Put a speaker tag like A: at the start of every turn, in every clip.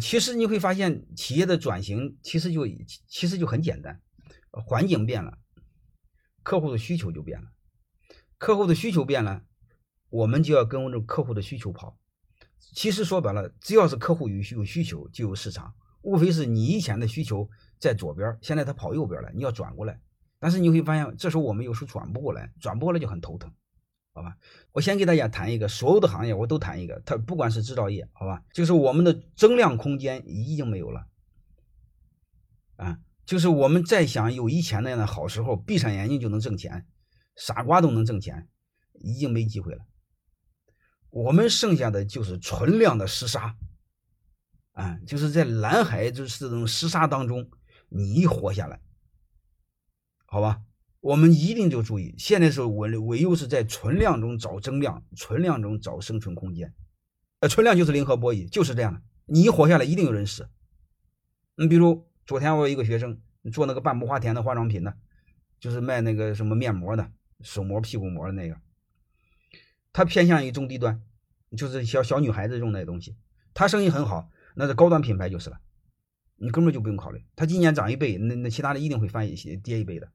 A: 其实你会发现，企业的转型其实就其实就很简单，环境变了，客户的需求就变了，客户的需求变了，我们就要跟着客户的需求跑。其实说白了，只要是客户有有需求，就有市场。无非是你以前的需求在左边，现在他跑右边了，你要转过来。但是你会发现，这时候我们有时候转不过来，转不过来就很头疼，好吧？我先给大家谈一个，所有的行业我都谈一个，它不管是制造业，好吧？就是我们的增量空间已经没有了，啊，就是我们再想有以前那样的好时候，闭上眼睛就能挣钱，傻瓜都能挣钱，已经没机会了。我们剩下的就是存量的厮杀，啊，就是在蓝海就是这种厮杀当中，你活下来。好吧，我们一定就注意，现在是唯唯有是在存量中找增量，存量中找生存空间。呃，存量就是零和博弈，就是这样的。你一活下来，一定有人死。你比如昨天我有一个学生做那个半亩花田的化妆品的，就是卖那个什么面膜的，手膜、屁股膜的那个，他偏向于中低端，就是小小女孩子用那东西，他生意很好，那是高端品牌就是了。你根本就不用考虑，他今年涨一倍，那那其他的一定会翻一些跌一倍的。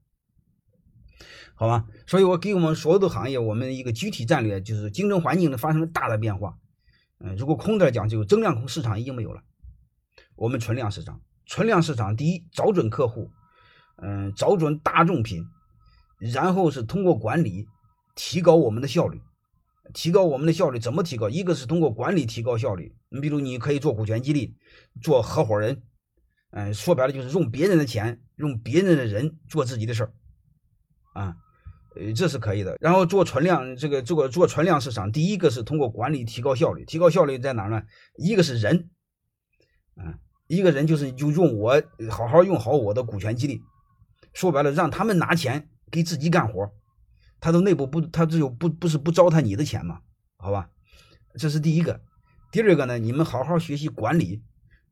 A: 好吧，所以我给我们所有的行业，我们一个具体战略就是竞争环境的发生了大的变化。嗯，如果空的讲，就增量空市场已经没有了，我们存量市场。存量市场，第一找准客户，嗯，找准大众品，然后是通过管理提高我们的效率，提高我们的效率怎么提高？一个是通过管理提高效率，你比如你可以做股权激励，做合伙人，嗯，说白了就是用别人的钱，用别人的人做自己的事儿。啊，呃，这是可以的。然后做存量，这个这个做存量市场，第一个是通过管理提高效率。提高效率在哪呢？一个是人，啊，一个人就是就用我好好用好我的股权激励，说白了，让他们拿钱给自己干活，他都内部不，他只有不不是不糟蹋你的钱嘛？好吧，这是第一个。第二个呢，你们好好学习管理，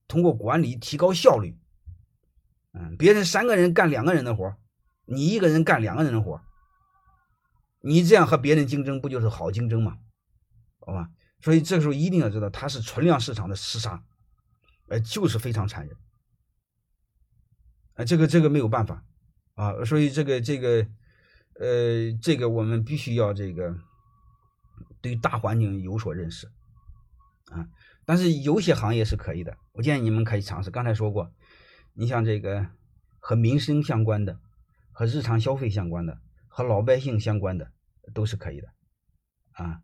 A: 通过管理提高效率。嗯，别人三个人干两个人的活。你一个人干两个人的活，你这样和别人竞争不就是好竞争吗？好吧，所以这个时候一定要知道，它是存量市场的厮杀，呃，就是非常残忍，啊，这个这个没有办法啊，所以这个这个呃，这个我们必须要这个对大环境有所认识啊。但是有些行业是可以的，我建议你们可以尝试。刚才说过，你像这个和民生相关的。和日常消费相关的，和老百姓相关的，都是可以的，啊。